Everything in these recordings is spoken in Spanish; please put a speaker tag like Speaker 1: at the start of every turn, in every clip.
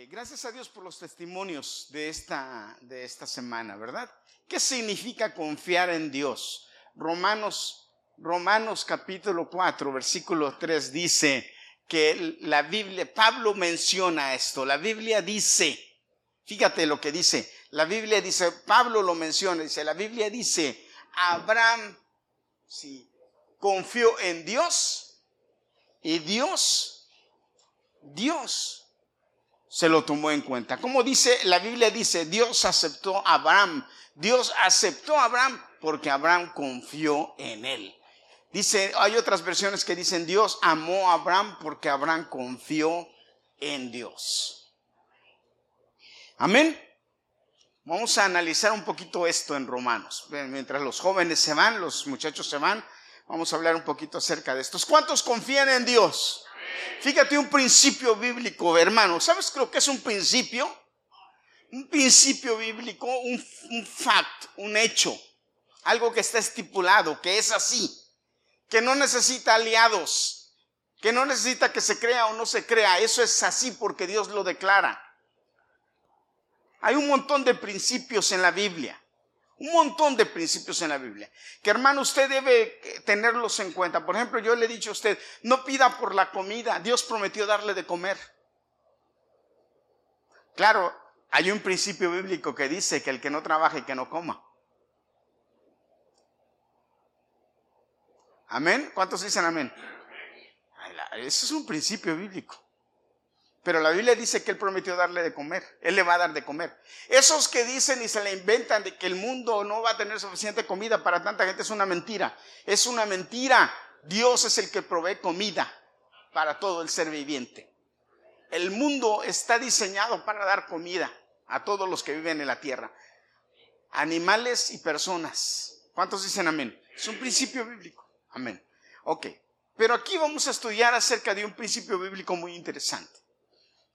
Speaker 1: Eh, gracias a Dios por los testimonios de esta, de esta semana, ¿verdad? ¿Qué significa confiar en Dios? Romanos, Romanos capítulo 4, versículo 3 dice que la Biblia, Pablo menciona esto, la Biblia dice, fíjate lo que dice, la Biblia dice, Pablo lo menciona, dice, la Biblia dice, Abraham confió en Dios y Dios, Dios se lo tomó en cuenta. Como dice, la Biblia dice, Dios aceptó a Abraham. Dios aceptó a Abraham porque Abraham confió en él. Dice, hay otras versiones que dicen, Dios amó a Abraham porque Abraham confió en Dios. Amén. Vamos a analizar un poquito esto en Romanos. Mientras los jóvenes se van, los muchachos se van, vamos a hablar un poquito acerca de estos. ¿Cuántos confían en Dios? Fíjate un principio bíblico, hermano. ¿Sabes lo que es un principio? Un principio bíblico, un, un fact, un hecho. Algo que está estipulado, que es así. Que no necesita aliados. Que no necesita que se crea o no se crea. Eso es así porque Dios lo declara. Hay un montón de principios en la Biblia. Un montón de principios en la Biblia. Que hermano, usted debe tenerlos en cuenta. Por ejemplo, yo le he dicho a usted, no pida por la comida. Dios prometió darle de comer. Claro, hay un principio bíblico que dice que el que no trabaje, que no coma. Amén. ¿Cuántos dicen amén? Eso es un principio bíblico. Pero la Biblia dice que Él prometió darle de comer. Él le va a dar de comer. Esos que dicen y se le inventan de que el mundo no va a tener suficiente comida para tanta gente es una mentira. Es una mentira. Dios es el que provee comida para todo el ser viviente. El mundo está diseñado para dar comida a todos los que viven en la tierra. Animales y personas. ¿Cuántos dicen amén? Es un principio bíblico. Amén. Ok. Pero aquí vamos a estudiar acerca de un principio bíblico muy interesante.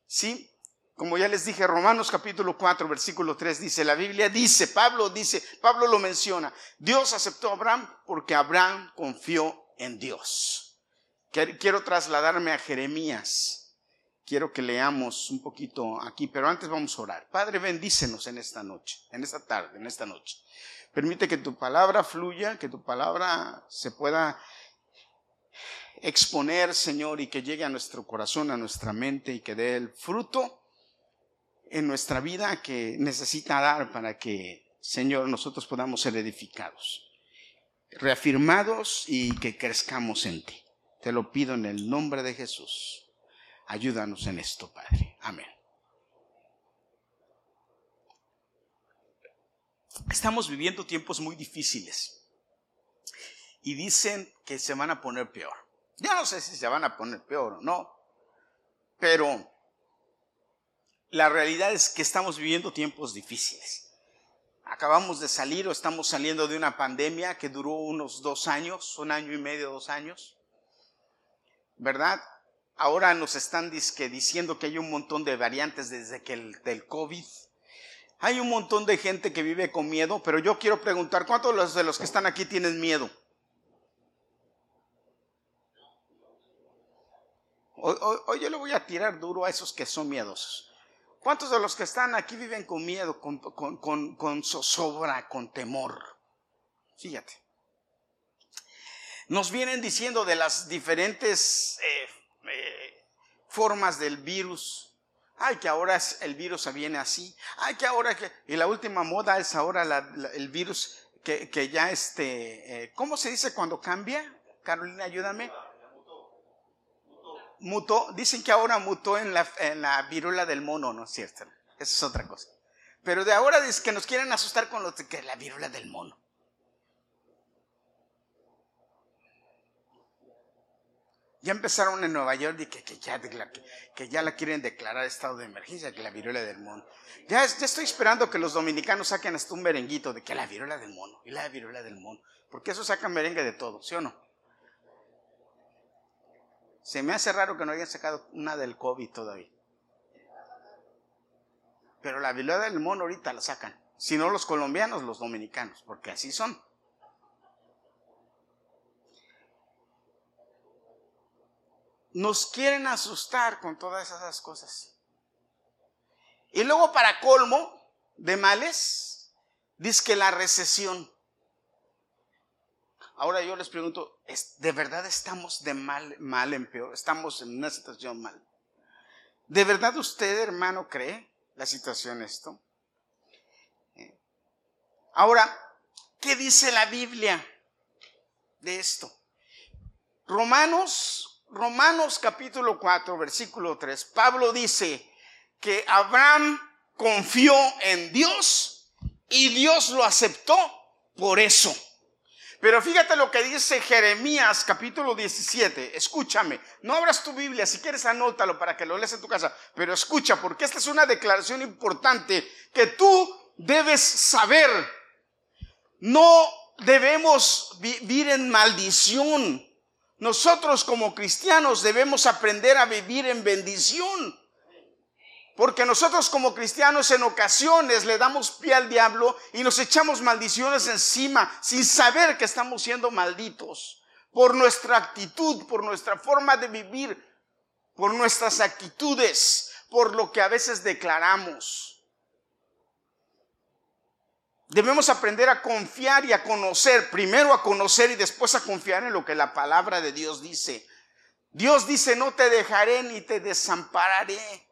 Speaker 1: ¿Sí? Como ya les dije, Romanos capítulo 4, versículo 3 dice, la Biblia dice, Pablo dice, Pablo lo menciona, Dios aceptó a Abraham porque Abraham confió en Dios. Quiero trasladarme a Jeremías. Quiero que leamos un poquito aquí, pero antes vamos a orar. Padre, bendícenos en esta noche, en esta tarde, en esta noche. Permite que tu palabra fluya, que tu palabra se pueda exponer, Señor, y que llegue a nuestro corazón, a nuestra mente y que dé el fruto en nuestra vida que necesita dar para que, Señor, nosotros podamos ser edificados, reafirmados y que crezcamos en ti. Te lo pido en el nombre de Jesús. Ayúdanos en esto, Padre. Amén. Estamos viviendo tiempos muy difíciles y dicen que se van a poner peor. Ya no sé si se van a poner peor o no, pero la realidad es que estamos viviendo tiempos difíciles. Acabamos de salir o estamos saliendo de una pandemia que duró unos dos años, un año y medio, dos años. ¿Verdad? Ahora nos están diciendo que hay un montón de variantes desde que el del COVID. Hay un montón de gente que vive con miedo, pero yo quiero preguntar, ¿cuántos de los que están aquí tienen miedo? Hoy, yo le voy a tirar duro a esos que son miedosos. ¿Cuántos de los que están aquí viven con miedo, con, con, zozobra, con temor? Fíjate. Nos vienen diciendo de las diferentes eh, eh, formas del virus. Ay, que ahora el virus viene así. Ay, que ahora que... Y la última moda es ahora el virus que, ya este... Eh, ¿Cómo se dice cuando cambia? Carolina, ayúdame mutó, dicen que ahora mutó en la, en la virula del mono, ¿no es cierto? Esa es otra cosa. Pero de ahora es que nos quieren asustar con lo que la virula del mono. Ya empezaron en Nueva York y que, ya, la quieren declarar estado de emergencia, que la viruela del mono. Ya, ya estoy esperando que los dominicanos saquen hasta un merenguito de que la viruela del mono y la viruela del mono. Porque eso saca merengue de todo, ¿sí o no? Se me hace raro que no hayan sacado una del COVID todavía. Pero la viruela del mono ahorita la sacan. Si no los colombianos, los dominicanos, porque así son. Nos quieren asustar con todas esas cosas. Y luego para colmo de males, dice que la recesión. Ahora yo les pregunto, ¿de verdad estamos de mal, mal en peor? ¿Estamos en una situación mal? ¿De verdad usted, hermano, cree la situación esto? Eh. Ahora, ¿qué dice la Biblia de esto? Romanos, Romanos capítulo 4, versículo 3, Pablo dice que Abraham confió en Dios y Dios lo aceptó por eso. Pero fíjate lo que dice Jeremías capítulo 17. Escúchame, no abras tu Biblia, si quieres anótalo para que lo leas en tu casa, pero escucha, porque esta es una declaración importante que tú debes saber. No debemos vivir en maldición. Nosotros como cristianos debemos aprender a vivir en bendición. Porque nosotros como cristianos en ocasiones le damos pie al diablo y nos echamos maldiciones encima sin saber que estamos siendo malditos por nuestra actitud, por nuestra forma de vivir, por nuestras actitudes, por lo que a veces declaramos. Debemos aprender a confiar y a conocer, primero a conocer y después a confiar en lo que la palabra de Dios dice. Dios dice, no te dejaré ni te desampararé.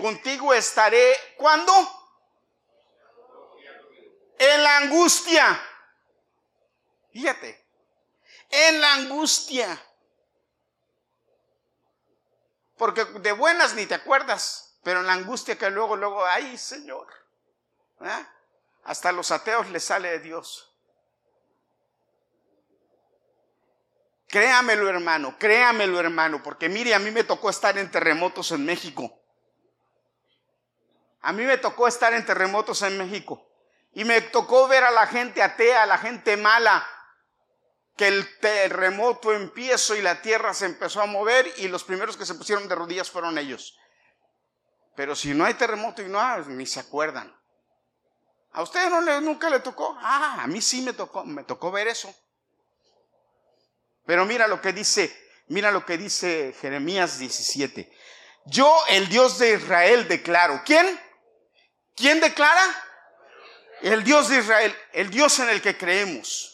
Speaker 1: Contigo estaré, ¿cuándo? En la angustia. Fíjate, en la angustia. Porque de buenas ni te acuerdas, pero en la angustia que luego, luego, ay Señor. Hasta los ateos les sale de Dios. Créamelo, hermano, créamelo, hermano, porque mire, a mí me tocó estar en terremotos en México. A mí me tocó estar en terremotos en México y me tocó ver a la gente atea, a la gente mala, que el terremoto empiezo y la tierra se empezó a mover y los primeros que se pusieron de rodillas fueron ellos. Pero si no hay terremoto y no hay, ni se acuerdan. ¿A ustedes no le, nunca le tocó? Ah, a mí sí me tocó, me tocó ver eso. Pero mira lo que dice, mira lo que dice Jeremías 17. Yo, el Dios de Israel, declaro. ¿Quién? ¿Quién declara? El Dios de Israel, el Dios en el que creemos.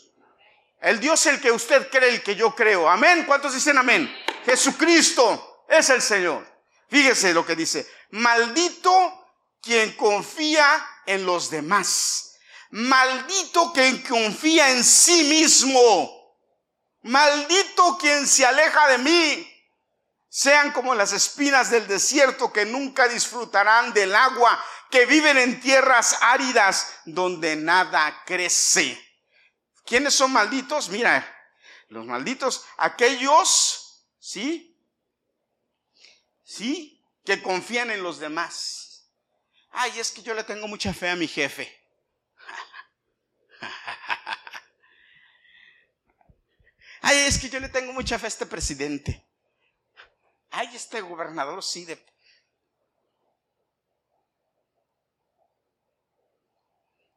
Speaker 1: El Dios el que usted cree, el que yo creo. Amén. ¿Cuántos dicen amén? Jesucristo es el Señor. Fíjese lo que dice. Maldito quien confía en los demás. Maldito quien confía en sí mismo. Maldito quien se aleja de mí. Sean como las espinas del desierto que nunca disfrutarán del agua que viven en tierras áridas donde nada crece. ¿Quiénes son malditos? Mira, los malditos, aquellos, ¿sí? ¿Sí? Que confían en los demás. Ay, es que yo le tengo mucha fe a mi jefe. Ay, es que yo le tengo mucha fe a este presidente. Ay, este gobernador sí, de,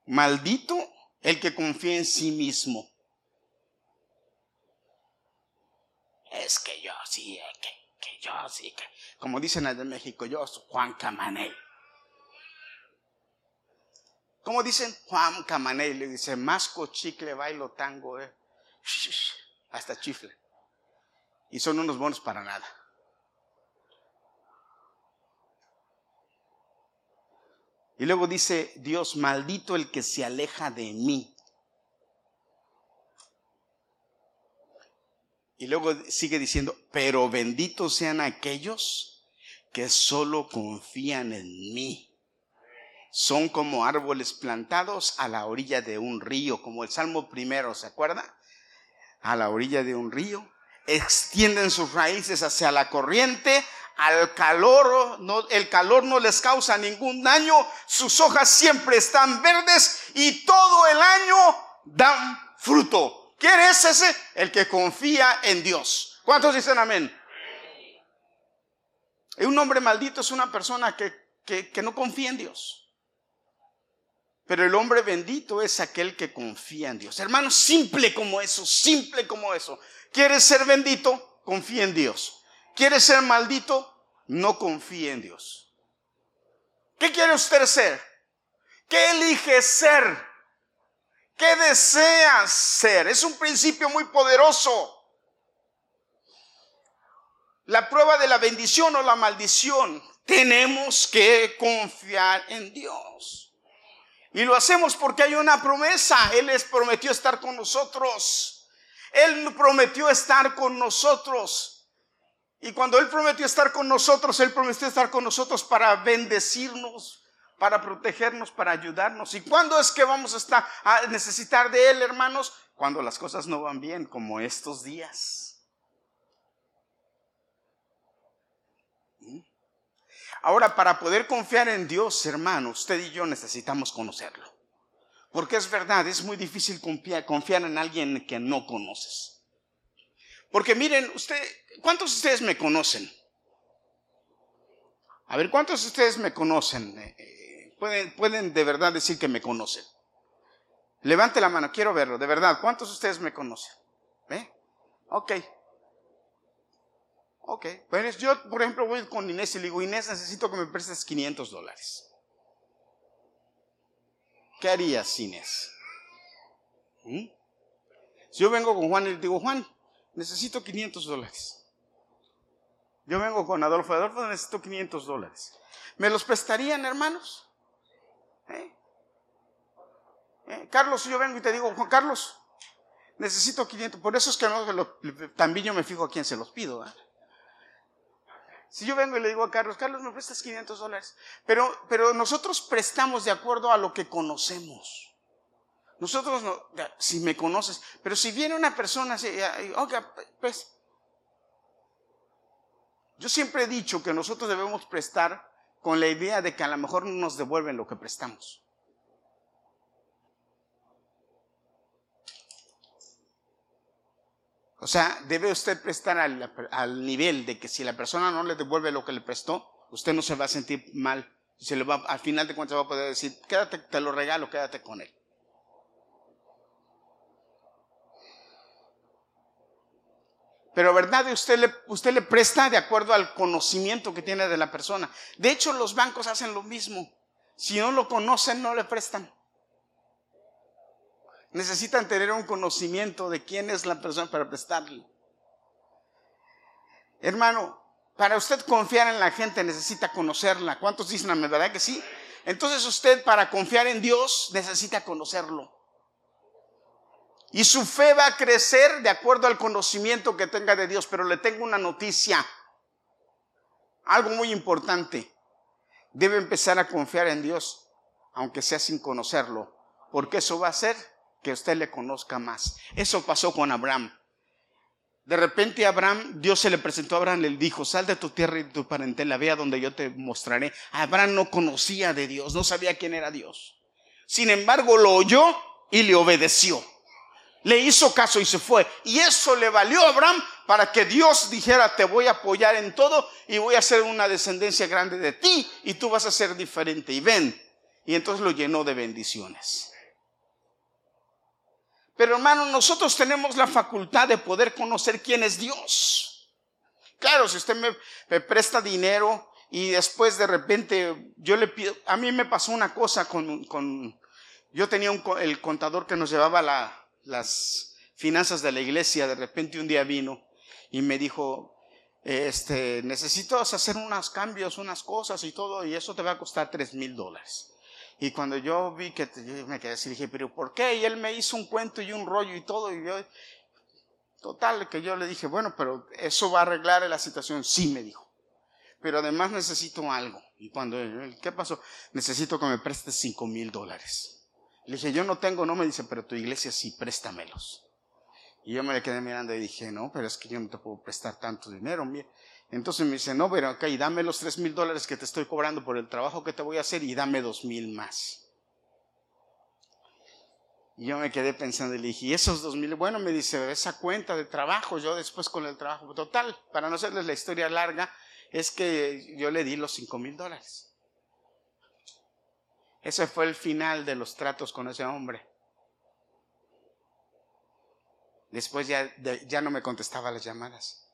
Speaker 1: Maldito el que confía en sí mismo. Es que yo sí, eh, que, yo sí, que, como dicen en México, yo soy Juan Camaney. Como dicen Juan Camaney, le dice, masco, chicle, bailo, tango, eh. hasta chifle. Y son unos bonos para nada. Y luego dice Dios, maldito el que se aleja de mí. Y luego sigue diciendo, pero benditos sean aquellos que solo confían en mí. Son como árboles plantados a la orilla de un río, como el Salmo primero, ¿se acuerda? A la orilla de un río. Extienden sus raíces hacia la corriente, al calor, no, el calor no les causa ningún daño, sus hojas siempre están verdes y todo el año dan fruto. ¿Quién es ese? El que confía en Dios. ¿Cuántos dicen amén? Un hombre maldito es una persona que, que, que no confía en Dios. Pero el hombre bendito es aquel que confía en Dios. Hermano, simple como eso, simple como eso. ¿Quieres ser bendito? Confía en Dios. ¿Quieres ser maldito? No confíe en Dios. ¿Qué quiere usted ser? ¿Qué elige ser? ¿Qué desea ser? Es un principio muy poderoso. La prueba de la bendición o la maldición. Tenemos que confiar en Dios. Y lo hacemos porque hay una promesa. Él les prometió estar con nosotros. Él prometió estar con nosotros. Y cuando Él prometió estar con nosotros, Él prometió estar con nosotros para bendecirnos, para protegernos, para ayudarnos. ¿Y cuándo es que vamos a, estar, a necesitar de Él, hermanos? Cuando las cosas no van bien, como estos días. ¿Mm? Ahora, para poder confiar en Dios, hermano, usted y yo necesitamos conocerlo. Porque es verdad, es muy difícil confiar, confiar en alguien que no conoces. Porque miren, usted, ¿cuántos de ustedes me conocen? A ver, ¿cuántos de ustedes me conocen? Eh, eh, pueden, pueden de verdad decir que me conocen. Levante la mano, quiero verlo, de verdad. ¿Cuántos de ustedes me conocen? ¿Eh? Ok. Ok. Pues yo, por ejemplo, voy con Inés y le digo, Inés, necesito que me prestes 500 dólares. ¿Qué harías, Inés? ¿Mm? Si yo vengo con Juan y le digo, Juan, necesito 500 dólares. Yo vengo con Adolfo, Adolfo, necesito 500 dólares. ¿Me los prestarían, hermanos? ¿Eh? ¿Eh? Carlos, yo vengo y te digo, Juan Carlos, necesito 500. Por eso es que no, también yo me fijo a quién se los pido. Si yo vengo y le digo a Carlos, Carlos, me prestas 500 dólares. Pero, pero nosotros prestamos de acuerdo a lo que conocemos. Nosotros, no, si me conoces, pero si viene una persona, oiga, pues, yo siempre he dicho que nosotros debemos prestar con la idea de que a lo mejor no nos devuelven lo que prestamos. O sea, debe usted prestar al, nivel de que si la persona no le devuelve lo que le prestó, usted no se va a sentir mal. Se le va, al final de cuentas va a poder decir, quédate, te lo regalo, quédate con él. Pero verdad, usted le, usted le presta de acuerdo al conocimiento que tiene de la persona. De hecho, los bancos hacen lo mismo. Si no lo conocen, no le prestan. Necesitan tener un conocimiento de quién es la persona para prestarle. Hermano, para usted confiar en la gente necesita conocerla. ¿Cuántos dicen la verdad que sí? Entonces usted para confiar en Dios necesita conocerlo. Y su fe va a crecer de acuerdo al conocimiento que tenga de Dios. Pero le tengo una noticia. Algo muy importante. Debe empezar a confiar en Dios, aunque sea sin conocerlo. Porque eso va a hacer que usted le conozca más. Eso pasó con Abraham. De repente Abraham, Dios se le presentó a Abraham, le dijo, sal de tu tierra y de tu parentela, vea donde yo te mostraré. Abraham no conocía de Dios, no sabía quién era Dios. Sin embargo, lo oyó y le obedeció. Le hizo caso y se fue. Y eso le valió a Abraham para que Dios dijera, te voy a apoyar en todo y voy a hacer una descendencia grande de ti y tú vas a ser diferente. Y ven. Y entonces lo llenó de bendiciones. Pero hermano, nosotros tenemos la facultad de poder conocer quién es Dios. Claro, si usted me, presta dinero y después de repente yo le pido, a mí me pasó una cosa con, con yo tenía un, el contador que nos llevaba las finanzas de la iglesia, de repente un día vino y me dijo, este, necesito hacer unos cambios, unas cosas y todo, y eso te va a costar tres mil dólares. Y cuando yo vi que yo me quedé así, dije, pero ¿por qué? Y él me hizo un cuento y un rollo y todo. Y yo, total, que yo le dije, bueno, pero eso va a arreglar la situación. Sí, me dijo. Pero además necesito algo. Y cuando, ¿qué pasó? Necesito que me prestes cinco mil dólares. Le dije, yo no tengo, no me dice, pero tu iglesia sí, préstamelos. Y yo me quedé mirando y dije, no, pero es que yo no te puedo prestar tanto dinero. Mira. Entonces me dice, no, pero ok, dame los tres mil dólares que te estoy cobrando por el trabajo que te voy a hacer y dame dos mil más. Y yo me quedé pensando y le dije, ¿y esos dos mil? Bueno, me dice, esa cuenta de trabajo, yo después con el trabajo total, para no hacerles la historia larga, es que yo le di los cinco mil dólares. Ese fue el final de los tratos con ese hombre. Después ya, ya no me contestaba las llamadas.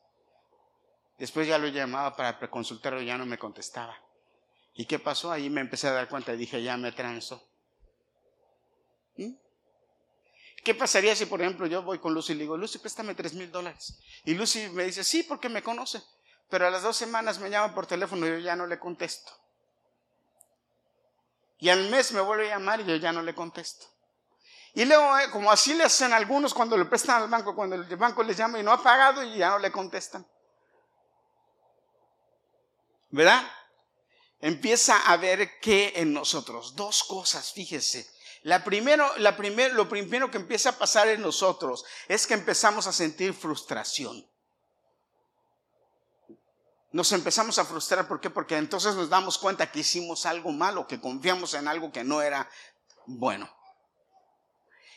Speaker 1: Después ya lo llamaba para consultarlo y ya no me contestaba. ¿Y qué pasó? Ahí me empecé a dar cuenta y dije, ya me transo. ¿Mm? ¿Qué pasaría si, por ejemplo, yo voy con Lucy y le digo, Lucy, préstame tres mil dólares? Y Lucy me dice, sí, porque me conoce. Pero a las dos semanas me llama por teléfono y yo ya no le contesto. Y al mes me vuelve a llamar y yo ya no le contesto. Y luego, eh, como así le hacen algunos cuando le prestan al banco, cuando el banco les llama y no ha pagado y ya no le contestan. ¿Verdad? Empieza a ver que en nosotros, dos cosas, fíjese. La primero, la lo primero que empieza a pasar en nosotros es que empezamos a sentir frustración. Nos empezamos a frustrar, ¿por qué? Porque entonces nos damos cuenta que hicimos algo malo, que confiamos en algo que no era bueno.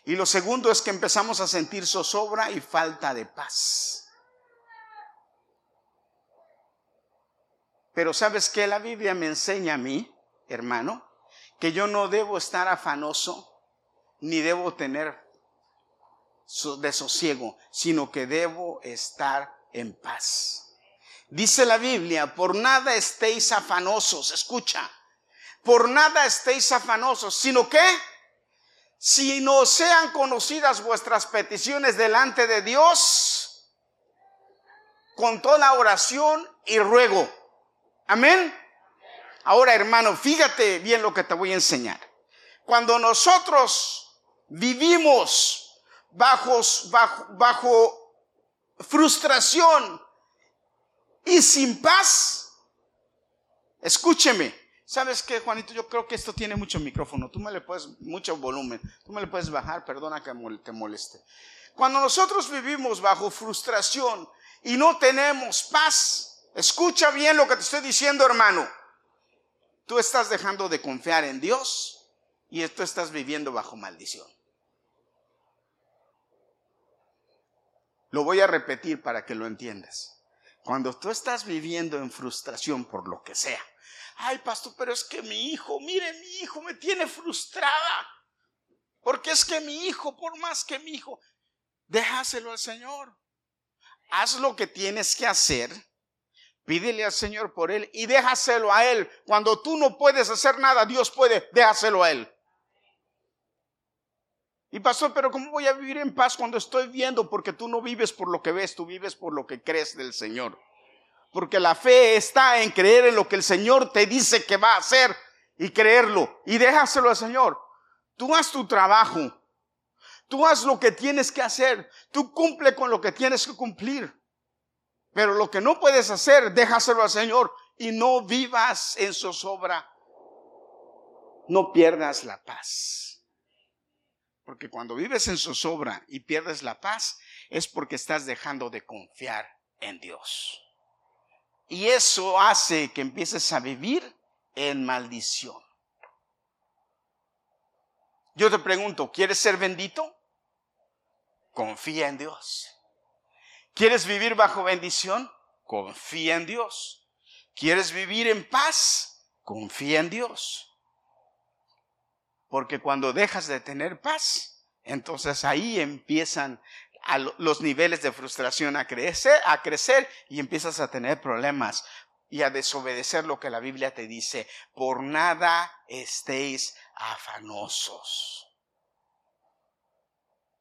Speaker 1: Y lo segundo es que empezamos a sentir zozobra y falta de paz. Pero ¿sabes qué? La Biblia me enseña a mí, hermano, que yo no debo estar afanoso ni debo tener desosiego, sino que debo estar en paz. Dice la Biblia, por nada estéis afanosos, escucha, por nada estéis afanosos, sino que si no sean conocidas vuestras peticiones delante de Dios, con toda oración y ruego. Amén. Ahora, hermano, fíjate bien lo que te voy a enseñar. Cuando nosotros vivimos bajo, frustración y sin paz, escúcheme, ¿Sabes qué, Juanito? Yo creo que esto tiene mucho micrófono. Tú me le puedes, mucho volumen. Tú me le puedes bajar, perdona que te moleste. Cuando nosotros vivimos bajo frustración y no tenemos paz, escucha bien lo que te estoy diciendo, hermano. Tú estás dejando de confiar en Dios y tú estás viviendo bajo maldición. Lo voy a repetir para que lo entiendas. Cuando tú estás viviendo en frustración por lo que sea, ay pastor, pero es que mi hijo, mire, mi hijo me tiene frustrada. Porque es que mi hijo, por más que mi hijo, déjaselo al Señor. Haz lo que tienes que hacer. Pídele al Señor por él y déjaselo a él. Cuando tú no puedes hacer nada, Dios puede, déjaselo a él. Y pastor, pero ¿cómo voy a vivir en paz cuando estoy viendo? Porque tú no vives por lo que ves, tú vives por lo que crees del Señor. Porque la fe está en creer en lo que el Señor te dice que va a hacer y creerlo. Y déjaselo al Señor. Tú haz tu trabajo. Tú haz lo que tienes que hacer. Tú cumple con lo que tienes que cumplir. Pero lo que no puedes hacer, déjaselo al Señor. Y no vivas en zozobra. No pierdas la paz. Porque cuando vives en zozobra y pierdes la paz, es porque estás dejando de confiar en Dios. Y eso hace que empieces a vivir en maldición. Yo te pregunto, ¿quieres ser bendito? Confía en Dios. ¿Quieres vivir bajo bendición? Confía en Dios. ¿Quieres vivir en paz? Confía en Dios. Porque cuando dejas de tener paz, entonces ahí empiezan los niveles de frustración a crecer, a crecer y empiezas a tener problemas y a desobedecer lo que la Biblia te dice. Por nada estéis afanosos.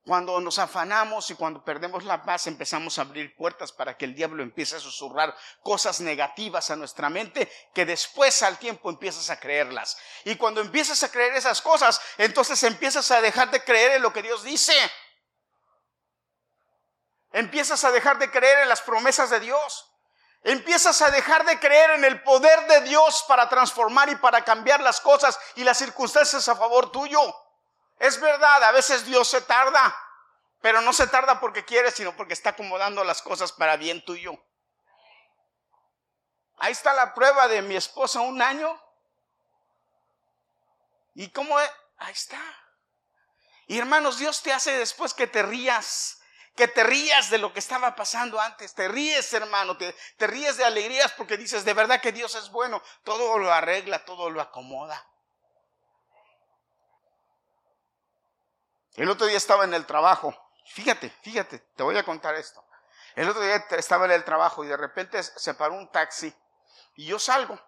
Speaker 1: Cuando nos afanamos y cuando perdemos la paz empezamos a abrir puertas para que el diablo empiece a susurrar cosas negativas a nuestra mente que después al tiempo empiezas a creerlas. Y cuando empiezas a creer esas cosas, entonces empiezas a dejar de creer en lo que Dios dice. Empiezas a dejar de creer en las promesas de Dios. Empiezas a dejar de creer en el poder de Dios para transformar y para cambiar las cosas y las circunstancias a favor tuyo. Es verdad, a veces Dios se tarda, pero no se tarda porque quiere, sino porque está acomodando las cosas para bien tuyo. Ahí está la prueba de mi esposa un año. ¿Y cómo? Ahí está. Y hermanos, Dios te hace después que te rías que te rías de lo que estaba pasando antes, te ríes hermano, te ríes de alegrías porque dices, de verdad que Dios es bueno, todo lo arregla, todo lo acomoda. El otro día estaba en el trabajo, fíjate, fíjate, te voy a contar esto. El otro día estaba en el trabajo y de repente se paró un taxi y yo salgo,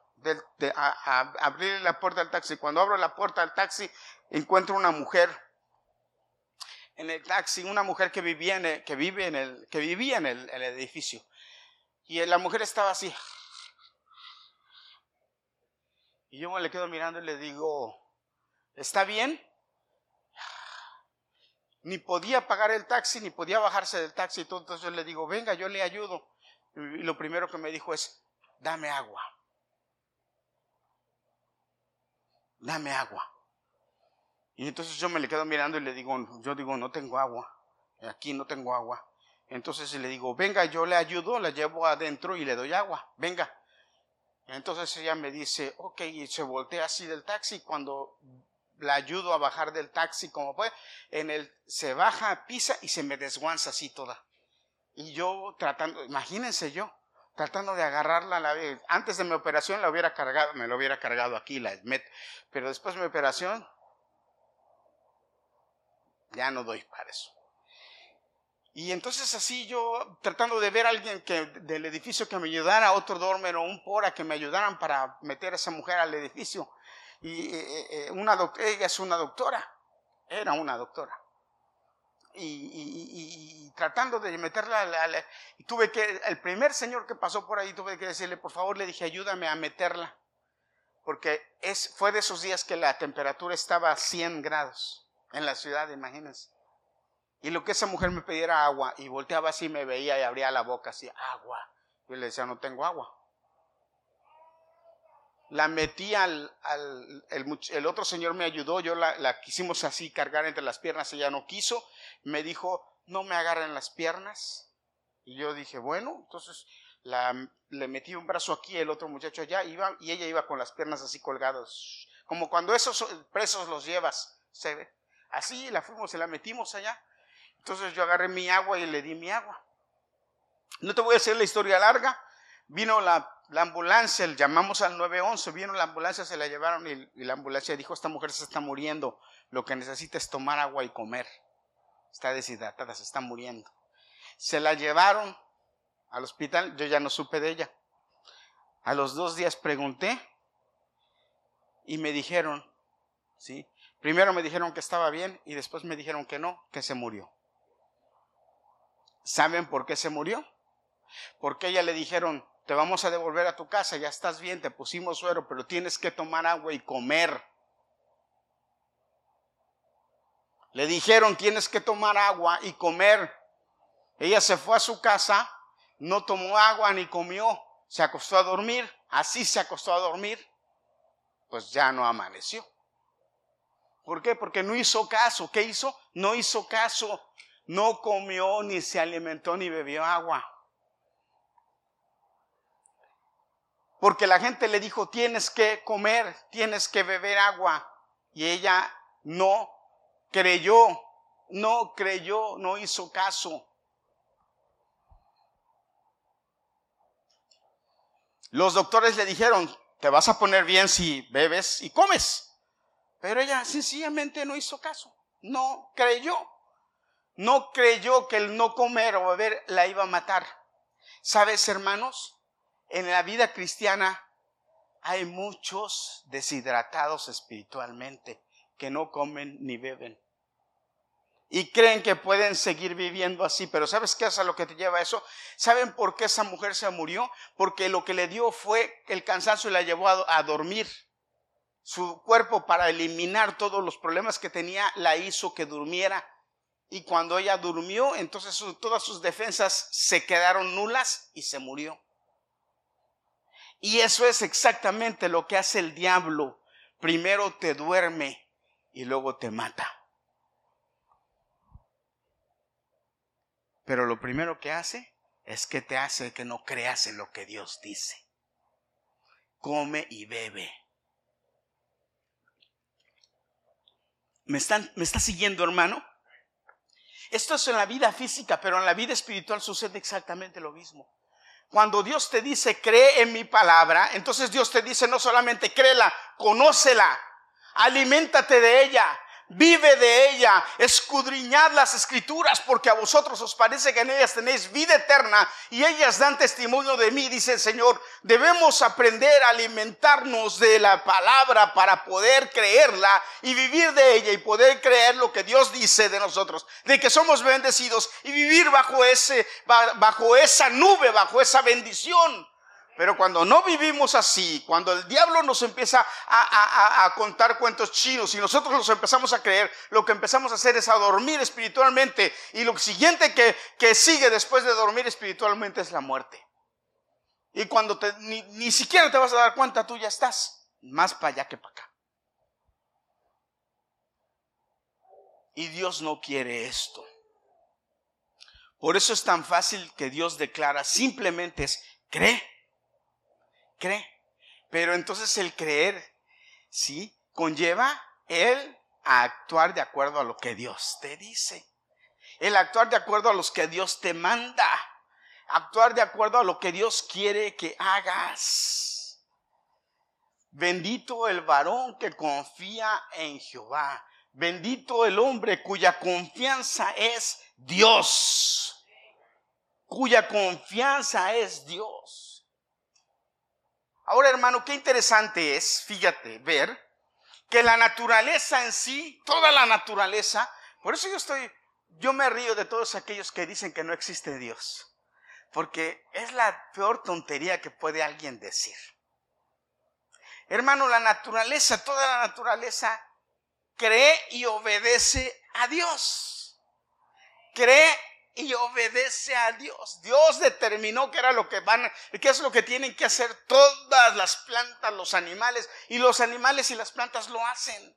Speaker 1: a, abrir la puerta del taxi. Cuando abro la puerta del taxi, encuentro una mujer en el taxi, una mujer que vivía en el, que vive en el, que vivía en el, edificio. Y la mujer estaba así. Y yo me le quedo mirando y le digo, ¿está bien? Ni podía pagar el taxi, ni podía bajarse del taxi. Entonces yo le digo, venga, yo le ayudo. Y lo primero que me dijo es, dame agua. Dame agua. Y entonces yo me le quedo mirando y le digo, yo digo, no tengo agua. Aquí no tengo agua. Entonces le digo, venga, yo le ayudo, la llevo adentro y le doy agua. Venga. Entonces ella me dice, ok, y se voltea así del taxi. Cuando la ayudo a bajar del taxi como puede, en el, se baja, pisa y se me desguanza así toda. Y yo tratando, imagínense yo, tratando de agarrarla, la, antes de mi operación la hubiera cargado, me lo hubiera cargado aquí, la met, pero después de mi operación, ya no doy para eso. Y entonces así yo tratando de ver a alguien que, del edificio que me ayudara, otro dormer o un pora que me ayudaran para meter a esa mujer al edificio. Y eh, eh, una ella es una doctora, era una doctora. Y, tratando de meterla, y tuve que, el primer señor que pasó por ahí, tuve que decirle, por favor, le dije, ayúdame a meterla. Porque es, fue de esos días que la temperatura estaba a 100 grados en la ciudad, imagínense. Y lo que esa mujer me pidiera agua y volteaba así, me veía y abría la boca así, agua. Yo le decía, no tengo agua. La metí al, el, otro señor me ayudó, yo la, la, quisimos así cargar entre las piernas, ella no quiso, me dijo, no me agarren las piernas. Y yo dije, bueno, entonces la, le metí un brazo aquí, el otro muchacho allá, iba, y ella iba con las piernas así colgadas, como cuando esos presos los llevas, ¿se ve? Así la fuimos, se la metimos allá. Entonces yo agarré mi agua y le di mi agua. No te voy a hacer la historia larga. Vino la, ambulancia, llamamos al 911, vino la ambulancia, se la llevaron y, y, la ambulancia dijo, esta mujer se está muriendo, lo que necesita es tomar agua y comer. Está deshidratada, se está muriendo. Se la llevaron al hospital, yo ya no supe de ella. A los dos días pregunté y me dijeron, ¿sí? Primero me dijeron que estaba bien y después me dijeron que no, que se murió. ¿Saben por qué se murió? Porque ella le dijeron, te vamos a devolver a tu casa, ya estás bien, te pusimos suero, pero tienes que tomar agua y comer. Le dijeron, tienes que tomar agua y comer. Ella se fue a su casa, no tomó agua ni comió, se acostó a dormir, así se acostó a dormir, pues ya no amaneció. ¿Por qué? Porque no hizo caso. ¿Qué hizo? No hizo caso. No comió, ni se alimentó, ni bebió agua. Porque la gente le dijo, tienes que comer, tienes que beber agua. Y ella no creyó, no creyó, no hizo caso. Los doctores le dijeron, te vas a poner bien si bebes y comes. Pero ella sencillamente no hizo caso, no creyó. No creyó que el no comer o beber la iba a matar. ¿Sabes, hermanos? En la vida cristiana hay muchos deshidratados espiritualmente que no comen ni beben. Y creen que pueden seguir viviendo así, pero ¿sabes qué es a lo que te lleva eso? ¿Saben por qué esa mujer se murió? Porque lo que le dio fue el cansancio y la llevó a dormir su cuerpo para eliminar todos los problemas que tenía, la hizo que durmiera. Y cuando ella durmió, entonces todas sus defensas se quedaron nulas y se murió. Y eso es exactamente lo que hace el diablo. Primero te duerme y luego te mata. Pero lo primero que hace es que te hace que no creas en lo que Dios dice. Come y bebe. ¿Me, están, ¿Me está siguiendo, hermano? Esto es en la vida física, pero en la vida espiritual sucede exactamente lo mismo. Cuando Dios te dice, cree en mi palabra, entonces Dios te dice, no solamente créela, conócela, aliméntate de ella, vive de ella, escudriñad las escrituras porque a vosotros os parece que en ellas tenéis vida eterna y ellas dan testimonio de mí, dice el Señor. Debemos aprender a alimentarnos de la palabra para poder creerla y vivir de ella y poder creer lo que Dios dice de nosotros, de que somos bendecidos y vivir bajo ese bajo esa nube, bajo esa bendición. Pero cuando no vivimos así, cuando el diablo nos empieza a, contar cuentos chinos y nosotros los empezamos a creer, lo que empezamos a hacer es a dormir espiritualmente. Y lo siguiente que, que sigue después de dormir espiritualmente es la muerte. Y cuando te, ni, ni siquiera te vas a dar cuenta, tú ya estás más para allá que para acá. Y Dios no quiere esto. Por eso es tan fácil que Dios declara, simplemente es, cree cree. Pero entonces el creer, ¿sí? Conlleva el actuar de acuerdo a lo que Dios te dice. El actuar de acuerdo a los que Dios te manda. Actuar de acuerdo a lo que Dios quiere que hagas. Bendito el varón que confía en Jehová. Bendito el hombre cuya confianza es Dios. Cuya confianza es Dios. Ahora, hermano, qué interesante es, fíjate, ver que la naturaleza en sí, toda la naturaleza, por eso yo estoy, yo me río de todos aquellos que dicen que no existe Dios, porque es la peor tontería que puede alguien decir. Hermano, la naturaleza, toda la naturaleza cree y obedece a Dios. Cree y obedece a Dios. Dios determinó que era lo que van, qué es lo que tienen que hacer todas las plantas, los animales, y los animales y las plantas lo hacen.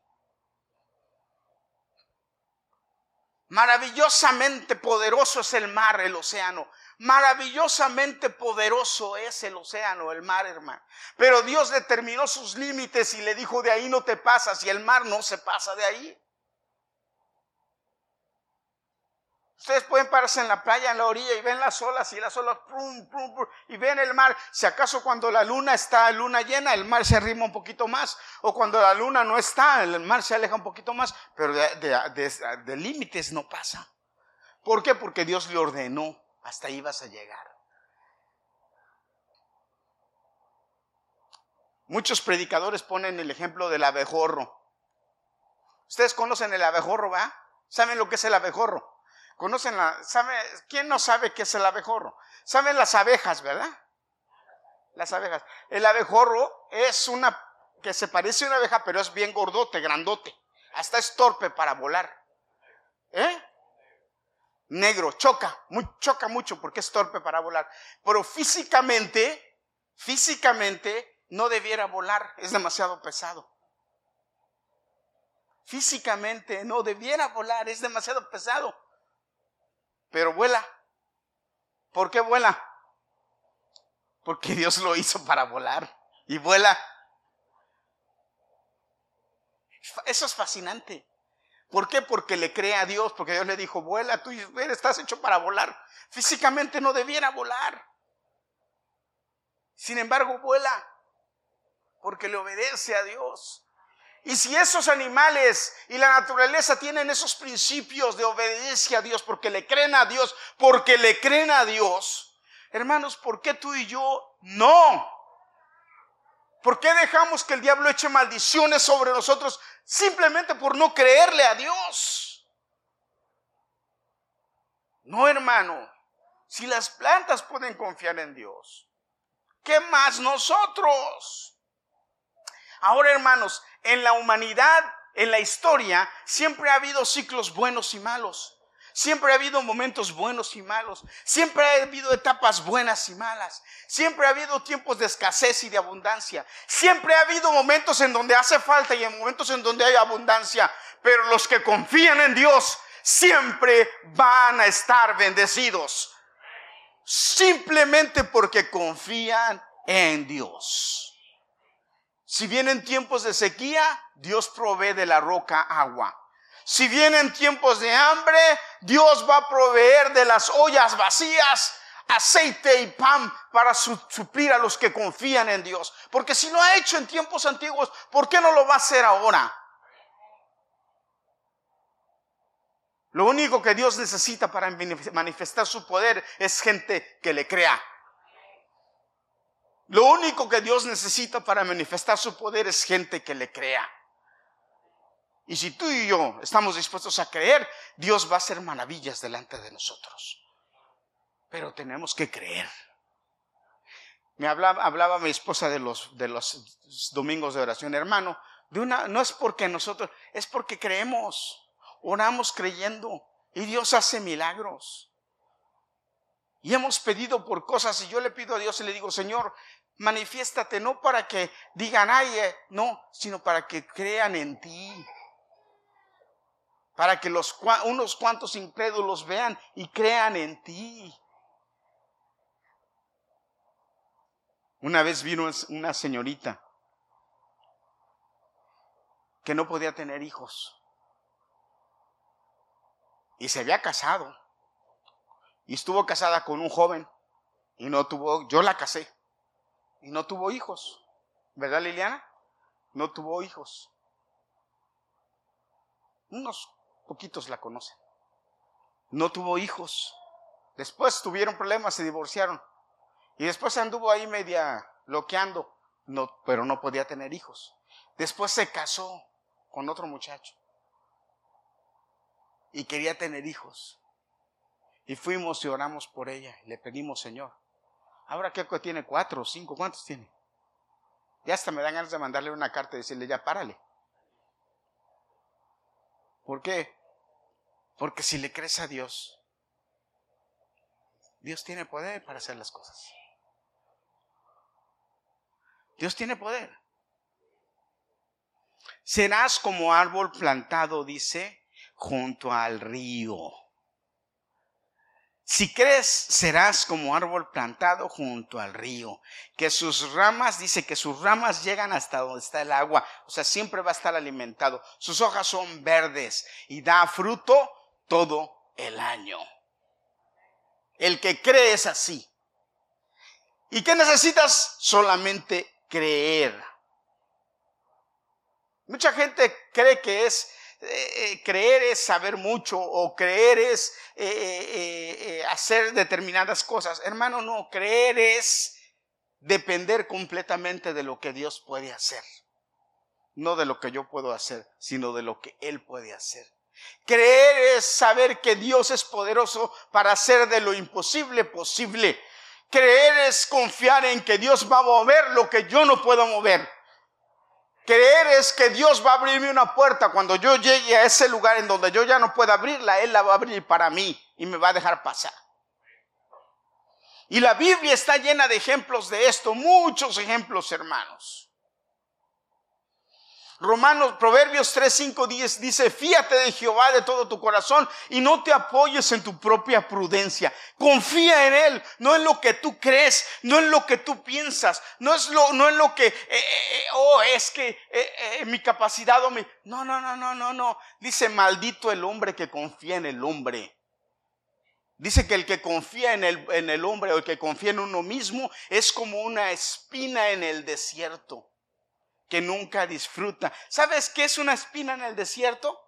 Speaker 1: Maravillosamente poderoso es el mar, el océano. Maravillosamente poderoso es el océano, el mar, hermano. Pero Dios determinó sus límites y le dijo, de ahí no te pasas, y el mar no se pasa de ahí. Ustedes pueden pararse en la playa, en la orilla y ven las olas y las olas y ven el mar. Si acaso cuando la luna está luna llena, el mar se arrima un poquito más. O cuando la luna no está, el mar se aleja un poquito más. Pero de, límites no pasa. ¿Por qué? Porque Dios le ordenó. Hasta ahí vas a llegar. Muchos predicadores ponen el ejemplo del abejorro. Ustedes conocen el abejorro, ¿va? ¿Saben lo que es el abejorro? Conocen la, ¿quién no sabe qué es el abejorro? Saben las abejas, ¿verdad? Las abejas. El abejorro es una que se parece a una abeja, pero es bien gordote, grandote. Hasta es torpe para volar. ¿Eh? Negro, choca, choca mucho porque es torpe para volar. Pero físicamente, físicamente no debiera volar, es demasiado pesado. Físicamente no debiera volar, es demasiado pesado pero vuela. ¿Por qué vuela? Porque Dios lo hizo para volar y vuela. Eso es fascinante. ¿Por qué? Porque le cree a Dios, porque Dios le dijo, vuela, tú estás hecho para volar. Físicamente no debiera volar. Sin embargo, vuela, porque le obedece a Dios. Y si esos animales y la naturaleza tienen esos principios de obediencia a Dios, porque le creen a Dios, porque le creen a Dios, hermanos, ¿por qué tú y yo no? ¿Por qué dejamos que el diablo eche maldiciones sobre nosotros simplemente por no creerle a Dios? No, hermano. Si las plantas pueden confiar en Dios, ¿qué más nosotros? Ahora, hermanos, en la humanidad, en la historia, siempre ha habido ciclos buenos y malos. Siempre ha habido momentos buenos y malos. Siempre ha habido etapas buenas y malas. Siempre ha habido tiempos de escasez y de abundancia. Siempre ha habido momentos en donde hace falta y en momentos en donde hay abundancia. Pero los que confían en Dios siempre van a estar bendecidos. Simplemente porque confían en Dios. Si vienen tiempos de sequía, Dios provee de la roca agua. Si vienen tiempos de hambre, Dios va a proveer de las ollas vacías aceite y pan para suplir a los que confían en Dios. Porque si lo ha hecho en tiempos antiguos, ¿por qué no lo va a hacer ahora? Lo único que Dios necesita para manifestar su poder es gente que le crea. Lo único que Dios necesita para manifestar su poder es gente que le crea. Y si tú y yo estamos dispuestos a creer, Dios va a hacer maravillas delante de nosotros. Pero tenemos que creer. Me hablaba, hablaba mi esposa de los, de los domingos de oración, hermano. De una, no es porque nosotros, es porque creemos. Oramos creyendo y Dios hace milagros. Y hemos pedido por cosas y yo le pido a Dios y le digo, Señor, manifiéstate no para que digan, ay, eh", no, sino para que crean en ti. Para que los, unos cuantos incrédulos vean y crean en ti. Una vez vino una señorita que no podía tener hijos y se había casado. Y estuvo casada con un joven y no tuvo, yo la casé y no tuvo hijos. ¿Verdad, Liliana? No tuvo hijos. Unos poquitos la conocen. No tuvo hijos. Después tuvieron problemas, se divorciaron. Y después anduvo ahí media loqueando, pero no podía tener hijos. Después se casó con otro muchacho y quería tener hijos. Y fuimos y oramos por ella y le pedimos, Señor. Ahora que tiene cuatro o cinco, ¿cuántos tiene? Ya hasta me dan ganas de mandarle una carta y decirle, ya párale. ¿Por qué? Porque si le crees a Dios, Dios tiene poder para hacer las cosas. Dios tiene poder. Serás como árbol plantado, dice, junto al río. Si crees, serás como árbol plantado junto al río, que sus ramas, dice que sus ramas llegan hasta donde está el agua, o sea, siempre va a estar alimentado. Sus hojas son verdes y da fruto todo el año. El que cree es así. ¿Y qué necesitas? Solamente creer. Mucha gente cree que es eh, eh, creer es saber mucho o creer es eh, hacer determinadas cosas. Hermano, no, creer es depender completamente de lo que Dios puede hacer. No de lo que yo puedo hacer, sino de lo que Él puede hacer. Creer es saber que Dios es poderoso para hacer de lo imposible posible. Creer es confiar en que Dios va a mover lo que yo no puedo mover. Creer es que Dios va a abrirme una puerta cuando yo llegue a ese lugar en donde yo ya no pueda abrirla, Él la va a abrir para mí y me va a dejar pasar. Y la Biblia está llena de ejemplos de esto, muchos ejemplos, hermanos. Romanos, Proverbios 3, 5, 10 dice, fíate de Jehová de todo tu corazón y no te apoyes en tu propia prudencia. Confía en Él, no en lo que tú crees, no en lo que tú piensas, no es lo, no en lo que, eh, eh, eh, oh, es que mi capacidad o mi... No, no, no, no, no, no. Dice, maldito el hombre que confía en el hombre. Dice que el que confía en el, en el hombre o el que confía en uno mismo es como una espina en el desierto que nunca disfruta. ¿Sabes qué es una espina en el desierto?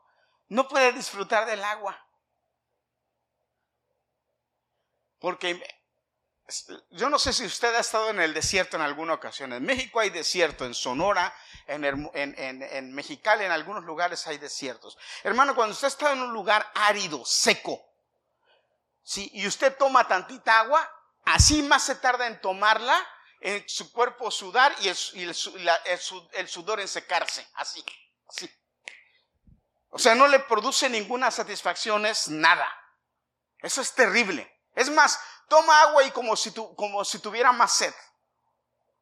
Speaker 1: No puede disfrutar del agua. Porque yo no sé si usted ha estado en el desierto en alguna ocasión. En México hay desierto, en Sonora, en, en, en, Mexicali, en algunos lugares hay desiertos. Hermano, cuando usted está en un lugar árido, seco, ¿sí? y usted toma tantita agua, así más se tarda en tomarla en su cuerpo sudar y el, sudor en secarse, así, así. O sea, no le produce ninguna satisfacción, es nada. Eso es terrible. Es más, toma agua y como si, como si tuviera más sed.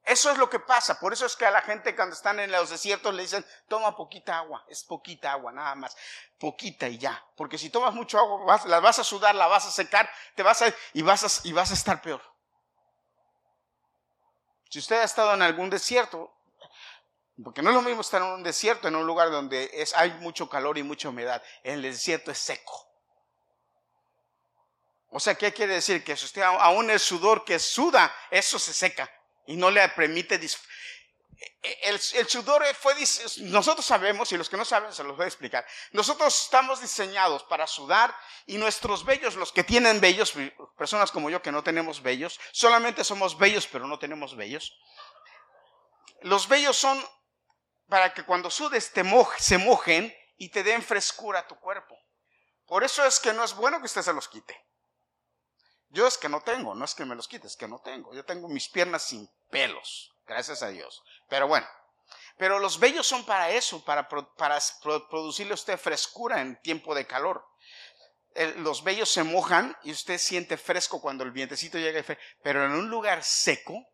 Speaker 1: Eso es lo que pasa. Por eso es que a la gente cuando están en los desiertos le dicen, toma poquita agua. Es poquita agua, nada más. Poquita y ya. Porque si tomas mucho agua, vas, la vas a sudar, la vas a secar, te vas a, y, vas y vas a estar peor. Si usted ha estado en algún desierto, porque no es lo mismo estar en un desierto, en un lugar donde es, hay mucho calor y mucha humedad. En el desierto es seco. O sea, ¿qué quiere decir? Que si usted aún el sudor que suda, eso se seca y no le permite el, sudor fue, nosotros sabemos, y los que no saben se los voy a explicar, nosotros estamos diseñados para sudar y nuestros vellos, los que tienen vellos, personas como yo que no tenemos vellos, solamente somos vellos pero no tenemos vellos, los vellos son para que cuando sudes te se mojen y te den frescura a tu cuerpo. Por eso es que no es bueno que usted se los quite. Yo es que no tengo, no es que me los quite, es que no tengo. Yo tengo mis piernas sin pelos, gracias a Dios. Pero bueno, pero los vellos son para eso, para, para producirle a usted frescura en tiempo de calor. los vellos se mojan y usted siente fresco cuando el vientecito llega, pero en un lugar seco,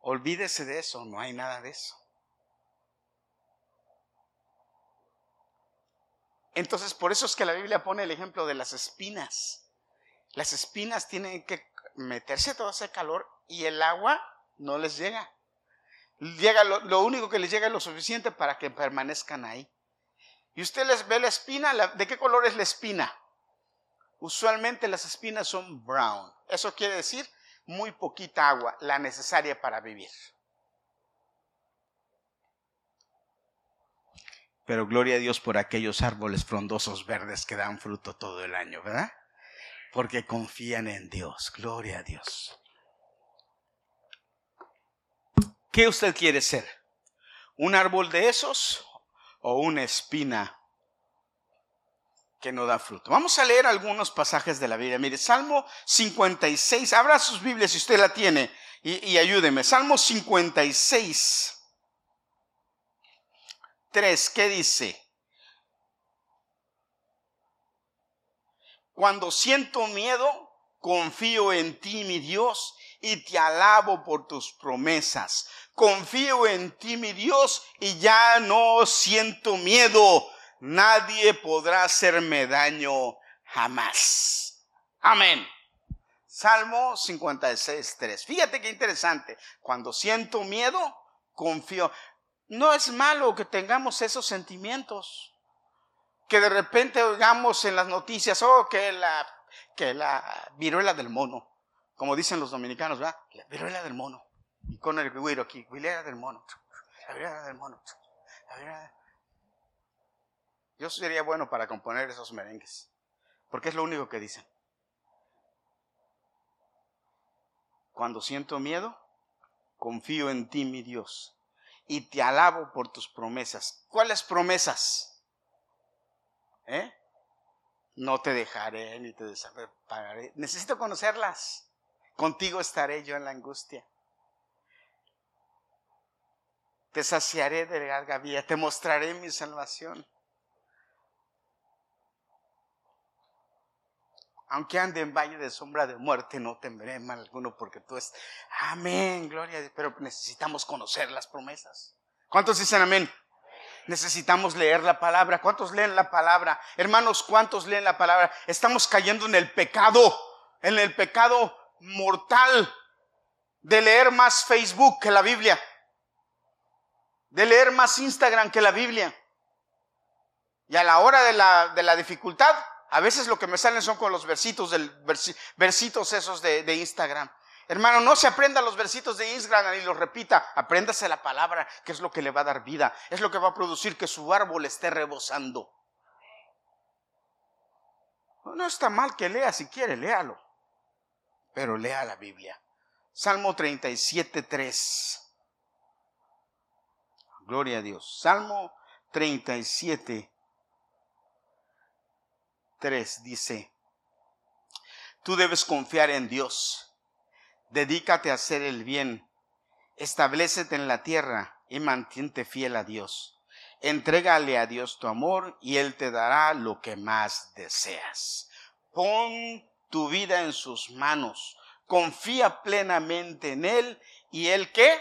Speaker 1: olvídese de eso, no hay nada de eso. Entonces, por eso es que la Biblia pone el ejemplo de las espinas. Las espinas tienen que meterse todo ese calor y el agua no les llega. Llega lo, único que les llega es lo suficiente para que permanezcan ahí. Y usted les ve la espina, ¿de qué color es la espina? Usualmente las espinas son brown. Eso quiere decir muy poquita agua, la necesaria para vivir. Pero gloria a Dios por aquellos árboles frondosos verdes que dan fruto todo el año, ¿verdad? Porque confían en Dios. Gloria a Dios. ¿Qué usted quiere ser? ¿Un árbol de esos o una espina que no da fruto? Vamos a leer algunos pasajes de la Biblia. Mire, Salmo 56, abra sus Biblias si usted la tiene y, y ayúdeme. Salmo 56. 3, ¿qué dice? Cuando siento miedo, confío en ti, mi Dios, y te alabo por tus promesas. Confío en ti, mi Dios, y ya no siento miedo. Nadie podrá hacerme daño jamás. Amén. Salmo 56, 3. Fíjate qué interesante. Cuando siento miedo, confío. No es malo que tengamos esos sentimientos. Que de repente oigamos en las noticias, oh, que la, que la viruela del mono. Como dicen los dominicanos, ¿verdad? La viruela del mono. Y con el güiro aquí, viruela del mono. La viruela del mono. Yo sería bueno para componer esos merengues. Porque es lo único que dicen. Cuando siento miedo, confío en ti, mi Dios y te alabo por tus promesas. ¿Cuáles promesas? ¿Eh? No te dejaré ni te desampararé. Necesito conocerlas. Contigo estaré yo en la angustia. Te saciaré de larga vida, te mostraré mi salvación. Aunque ande en valle de sombra de muerte, no temeré mal alguno porque tú es. Amén, gloria. Pero necesitamos conocer las promesas. ¿Cuántos dicen amén? Necesitamos leer la palabra. ¿Cuántos leen la palabra? Hermanos, ¿cuántos leen la palabra? Estamos cayendo en el pecado, en el pecado mortal de leer más Facebook que la Biblia, de leer más Instagram que la Biblia. Y a la hora de la, de la dificultad, a veces lo que me salen son con los versitos, del, versitos esos de, de Instagram. Hermano, no se aprenda los versitos de Instagram y los repita. Apréndase la palabra, que es lo que le va a dar vida. Es lo que va a producir que su árbol esté rebosando. No está mal que lea si quiere, léalo. Pero lea la Biblia. Salmo 37, 3. Gloria a Dios. Salmo 37, 3 dice, tú debes confiar en Dios, dedícate a hacer el bien, establecete en la tierra y mantente fiel a Dios. Entrégale a Dios tu amor y Él te dará lo que más deseas. Pon tu vida en sus manos, confía plenamente en Él y Él qué?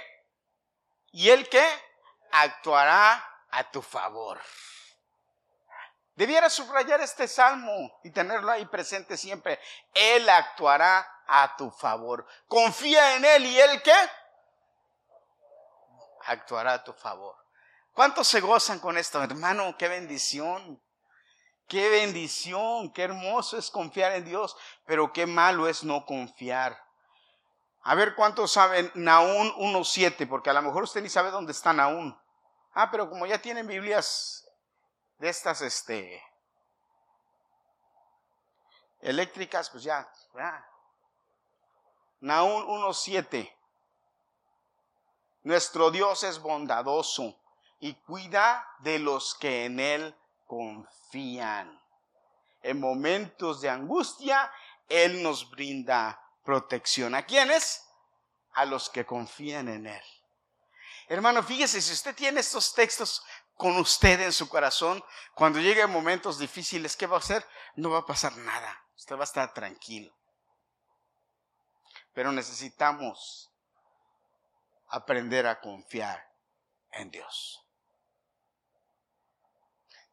Speaker 1: ¿Y Él qué? Actuará a tu favor. Debiera subrayar este salmo y tenerlo ahí presente siempre. Él actuará a tu favor. Confía en Él y Él qué? Actuará a tu favor. ¿Cuántos se gozan con esto, hermano? Qué bendición. Qué bendición, qué hermoso es confiar en Dios, pero qué malo es no confiar. A ver cuántos saben Naún 1.7, porque a lo mejor usted ni sabe dónde está Naún. Ah, pero como ya tienen Biblias de estas, este, eléctricas, pues ya, ya. Naún 1.7. Nuestro Dios es bondadoso y cuida de los que en Él confían. En momentos de angustia, Él nos brinda protección. ¿A quiénes? A los que confían en Él. Hermano, fíjese, si usted tiene estos textos con usted en su corazón, cuando lleguen momentos difíciles, ¿qué va a hacer? No va a pasar nada. Usted va a estar tranquilo. Pero necesitamos aprender a confiar en Dios.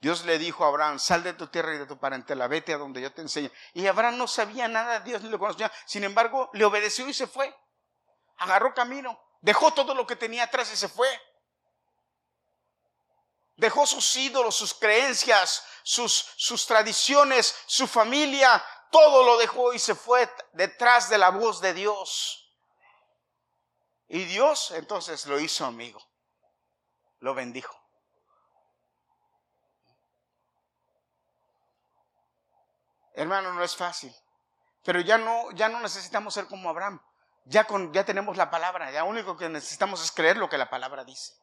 Speaker 1: Dios le dijo a Abraham, sal de tu tierra y de tu parentela, vete a donde yo te enseño. Y Abraham no sabía nada de Dios ni lo conocía. Sin embargo, le obedeció y se fue. Agarró camino. Dejó todo lo que tenía atrás y se fue. Dejó sus ídolos, sus creencias, sus, sus tradiciones, su familia, todo lo dejó y se fue detrás de la voz de Dios. Y Dios entonces lo hizo amigo, lo bendijo. Hermano, no es fácil, pero ya no, ya no necesitamos ser como Abraham. Ya, con, ya tenemos la palabra, ya lo único que necesitamos es creer lo que la palabra dice.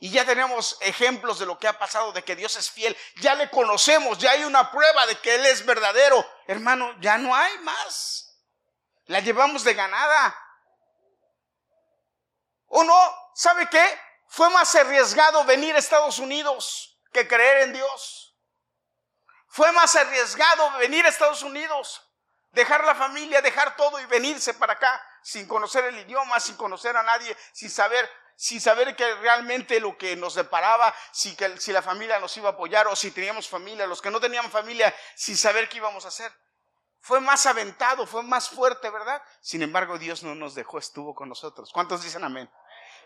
Speaker 1: Y ya tenemos ejemplos de lo que ha pasado, de que Dios es fiel. Ya le conocemos, ya hay una prueba de que Él es verdadero. Hermano, ya no hay más. La llevamos de ganada. ¿O no? ¿Sabe qué? Fue más arriesgado venir a Estados Unidos que creer en Dios. Fue más arriesgado venir a Estados Unidos, dejar la familia, dejar todo y venirse para acá sin conocer el idioma, sin conocer a nadie, sin saber sin saber que realmente lo que nos deparaba, si, que, si la familia nos iba a apoyar o si teníamos familia, los que no tenían familia, sin saber qué íbamos a hacer. Fue más aventado, fue más fuerte, ¿verdad? Sin embargo, Dios no nos dejó, estuvo con nosotros. ¿Cuántos dicen amén?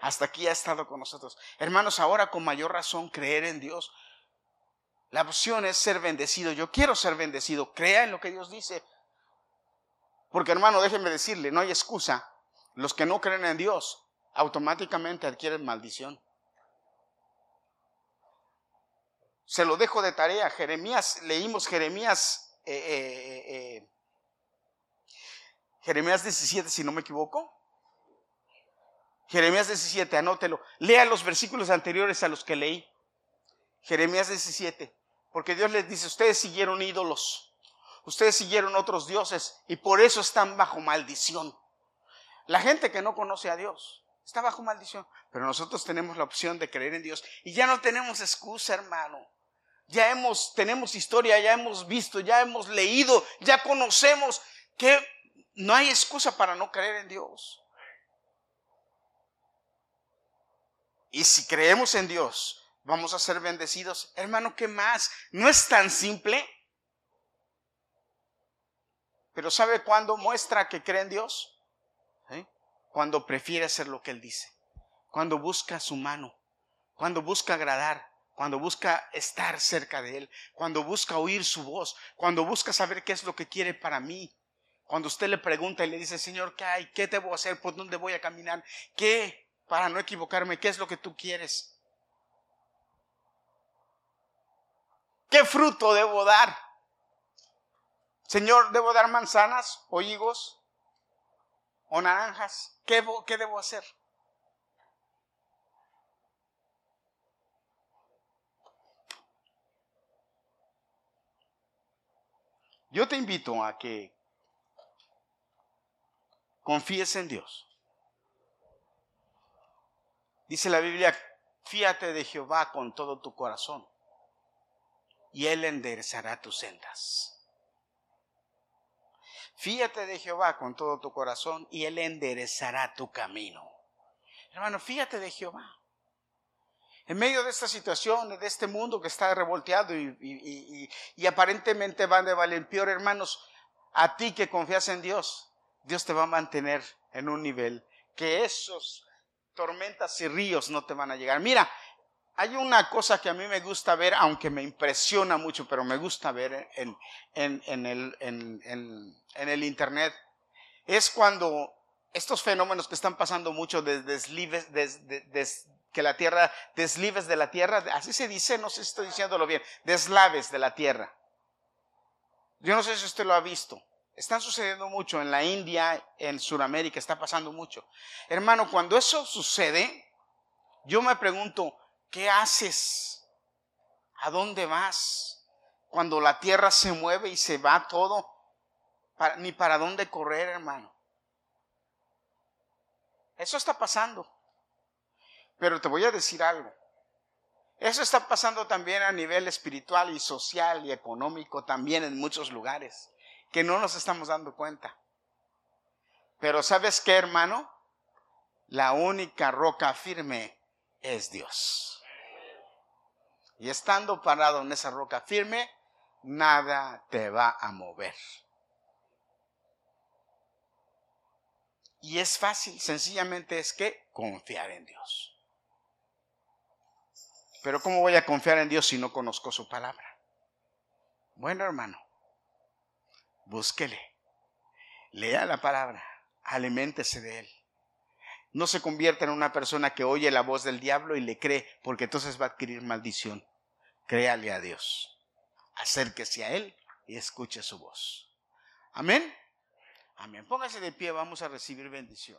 Speaker 1: Hasta aquí ha estado con nosotros. Hermanos, ahora con mayor razón creer en Dios. La opción es ser bendecido. Yo quiero ser bendecido. Crea en lo que Dios dice. Porque hermano, déjenme decirle, no hay excusa. Los que no creen en Dios automáticamente adquieren maldición. Se lo dejo de tarea. Jeremías, leímos Jeremías, eh, eh, eh, Jeremías 17, si no me equivoco. Jeremías 17, anótelo. Lea los versículos anteriores a los que leí. Jeremías 17. Porque Dios les dice, ustedes siguieron ídolos, ustedes siguieron otros dioses y por eso están bajo maldición. La gente que no conoce a Dios Está bajo maldición. Pero nosotros tenemos la opción de creer en Dios. Y ya no tenemos excusa, hermano. Ya hemos, tenemos historia, ya hemos visto, ya hemos leído, ya conocemos que no hay excusa para no creer en Dios. Y si creemos en Dios, vamos a ser bendecidos. Hermano, ¿qué más? No es tan simple. Pero ¿sabe cuándo muestra que cree en Dios? Cuando prefiere hacer lo que Él dice, cuando busca su mano, cuando busca agradar, cuando busca estar cerca de Él, cuando busca oír su voz, cuando busca saber qué es lo que quiere para mí. Cuando usted le pregunta y le dice, Señor, ¿qué hay? ¿Qué debo hacer? ¿Por dónde voy a caminar? ¿Qué? Para no equivocarme, ¿qué es lo que tú quieres? ¿Qué fruto debo dar? Señor, ¿debo dar manzanas o higos? o naranjas. ¿Qué, debo hacer? Yo te invito a que confíes en Dios. Dice la Biblia, fíate de Jehová con todo tu corazón y Él enderezará tus sendas. Fíjate de Jehová con todo tu corazón y Él enderezará tu camino. Hermano, fíjate de Jehová. En medio de esta situación, de este mundo que está revolteado y, aparentemente van de valer peor, hermanos, a ti que confías en Dios, Dios te va a mantener en un nivel que esos tormentas y ríos no te van a llegar. Mira, hay una cosa que a mí me gusta ver, aunque me impresiona mucho, pero me gusta ver en, el, internet. Es cuando estos fenómenos que están pasando mucho de deslives, que la tierra, deslives de la tierra, así se dice, no sé si estoy diciéndolo bien, deslaves de la tierra. Yo no sé si usted lo ha visto. Están sucediendo mucho en la India, en Sudamérica, está pasando mucho. Hermano, cuando eso sucede, yo me pregunto, ¿qué haces? ¿A dónde vas? Cuando la tierra se mueve y se va todo, ni para dónde correr, hermano. Eso está pasando. Pero te voy a decir algo. Eso está pasando también a nivel espiritual y social y económico también en muchos lugares, que no nos estamos dando cuenta. Pero ¿sabes qué, hermano? La única roca firme es Dios. Y estando parado en esa roca firme, nada te va a mover. Y es fácil, sencillamente es que confiar en Dios. Pero ¿cómo voy a confiar en Dios si no conozco su palabra? Bueno, hermano, búsquele, lea la palabra, aliméntese de él. No se convierta en una persona que oye la voz del diablo y le cree, porque entonces va a adquirir maldición. Créale a Dios, acérquese a él y escuche su voz. Amén. Amén. Póngase de pie, vamos a recibir bendición.